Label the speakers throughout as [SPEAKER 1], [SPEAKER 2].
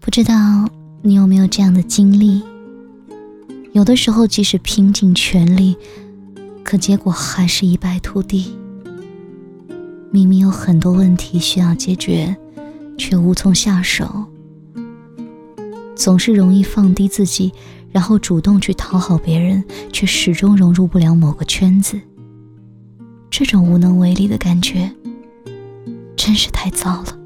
[SPEAKER 1] 不知道你有没有这样的经历？有的时候，即使拼尽全力，可结果还是一败涂地。明明有很多问题需要解决，却无从下手。总是容易放低自己，然后主动去讨好别人，却始终融入不了某个圈子。这种无能为力的感觉，真是太糟了。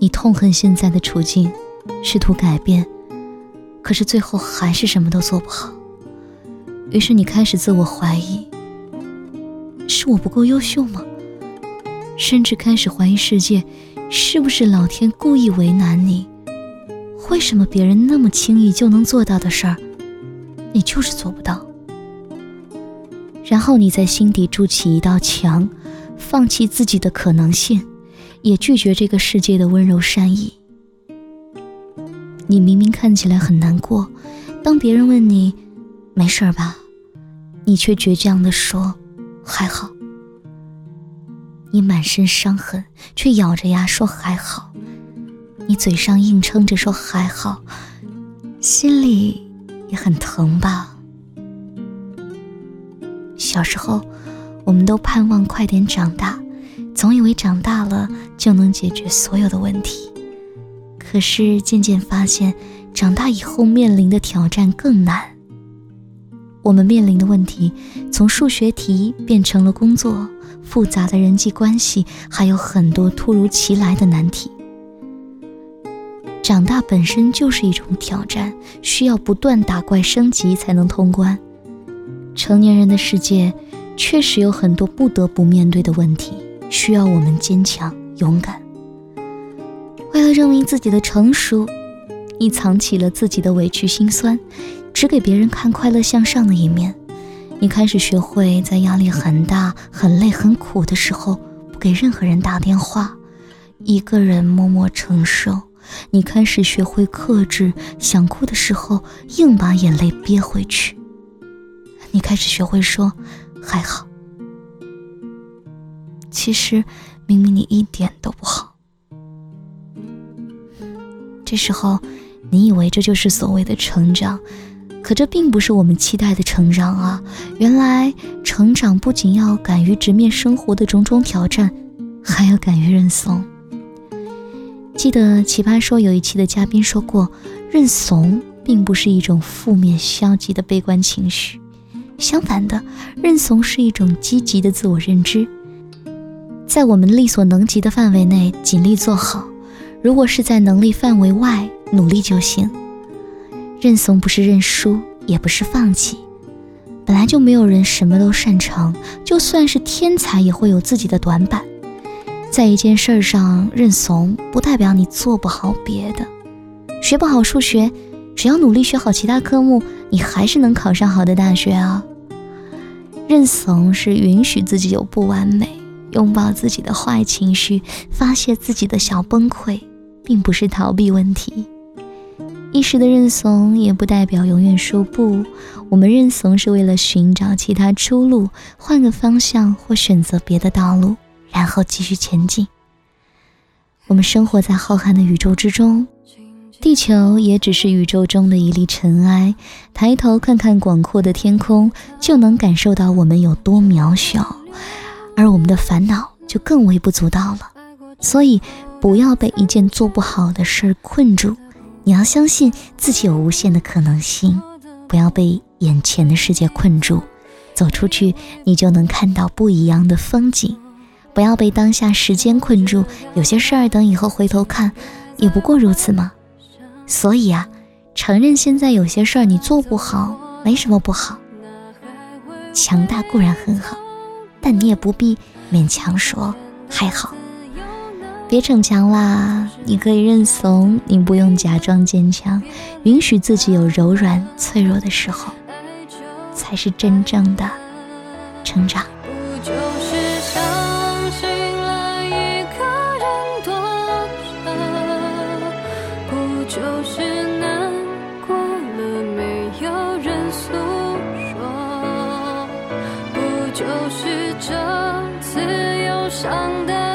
[SPEAKER 1] 你痛恨现在的处境，试图改变，可是最后还是什么都做不好。于是你开始自我怀疑：是我不够优秀吗？甚至开始怀疑世界，是不是老天故意为难你？为什么别人那么轻易就能做到的事儿，你就是做不到？然后你在心底筑起一道墙，放弃自己的可能性，也拒绝这个世界的温柔善意。你明明看起来很难过，当别人问你。没事吧？你却倔强地说：“还好。”你满身伤痕，却咬着牙说：“还好。”你嘴上硬撑着说：“还好。”心里也很疼吧？小时候，我们都盼望快点长大，总以为长大了就能解决所有的问题。可是渐渐发现，长大以后面临的挑战更难。我们面临的问题，从数学题变成了工作、复杂的人际关系，还有很多突如其来的难题。长大本身就是一种挑战，需要不断打怪升级才能通关。成年人的世界确实有很多不得不面对的问题，需要我们坚强勇敢。为了证明自己的成熟，你藏起了自己的委屈心酸。只给别人看快乐向上的一面，你开始学会在压力很大、很累、很苦的时候不给任何人打电话，一个人默默承受。你开始学会克制，想哭的时候硬把眼泪憋回去。你开始学会说还好，其实明明你一点都不好。这时候，你以为这就是所谓的成长。可这并不是我们期待的成长啊！原来成长不仅要敢于直面生活的种种挑战，还要敢于认怂。记得《奇葩说》有一期的嘉宾说过，认怂并不是一种负面消极的悲观情绪，相反的，认怂是一种积极的自我认知，在我们力所能及的范围内尽力做好，如果是在能力范围外努力就行。认怂不是认输，也不是放弃。本来就没有人什么都擅长，就算是天才，也会有自己的短板。在一件事上认怂，不代表你做不好别的。学不好数学，只要努力学好其他科目，你还是能考上好的大学啊。认怂是允许自己有不完美，拥抱自己的坏情绪，发泄自己的小崩溃，并不是逃避问题。一时的认怂也不代表永远说不。我们认怂是为了寻找其他出路，换个方向或选择别的道路，然后继续前进。我们生活在浩瀚的宇宙之中，地球也只是宇宙中的一粒尘埃。抬头看看广阔的天空，就能感受到我们有多渺小，而我们的烦恼就更微不足道了。所以，不要被一件做不好的事困住。你要相信自己有无限的可能性，不要被眼前的世界困住，走出去，你就能看到不一样的风景。不要被当下时间困住，有些事儿等以后回头看，也不过如此嘛。所以啊，承认现在有些事儿你做不好，没什么不好。强大固然很好，但你也不必勉强说还好。别逞强啦！你可以认怂，你不用假装坚强，允许自己有柔软脆弱的时候，才是真正的成长。
[SPEAKER 2] 伤的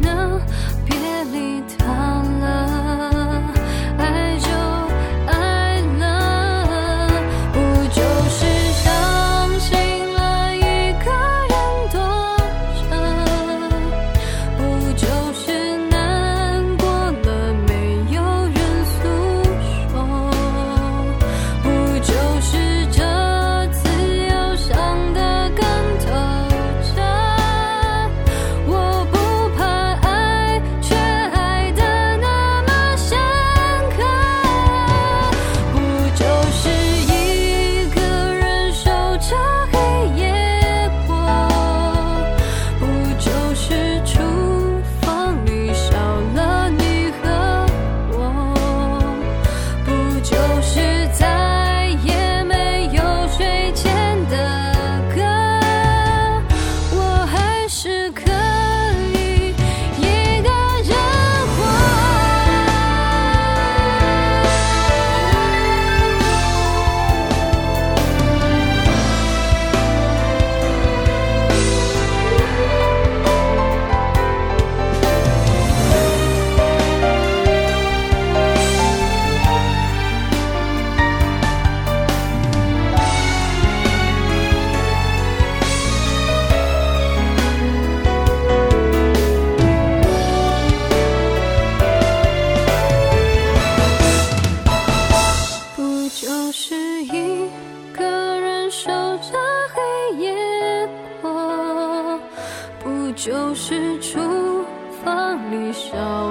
[SPEAKER 2] 能就是厨房里烧。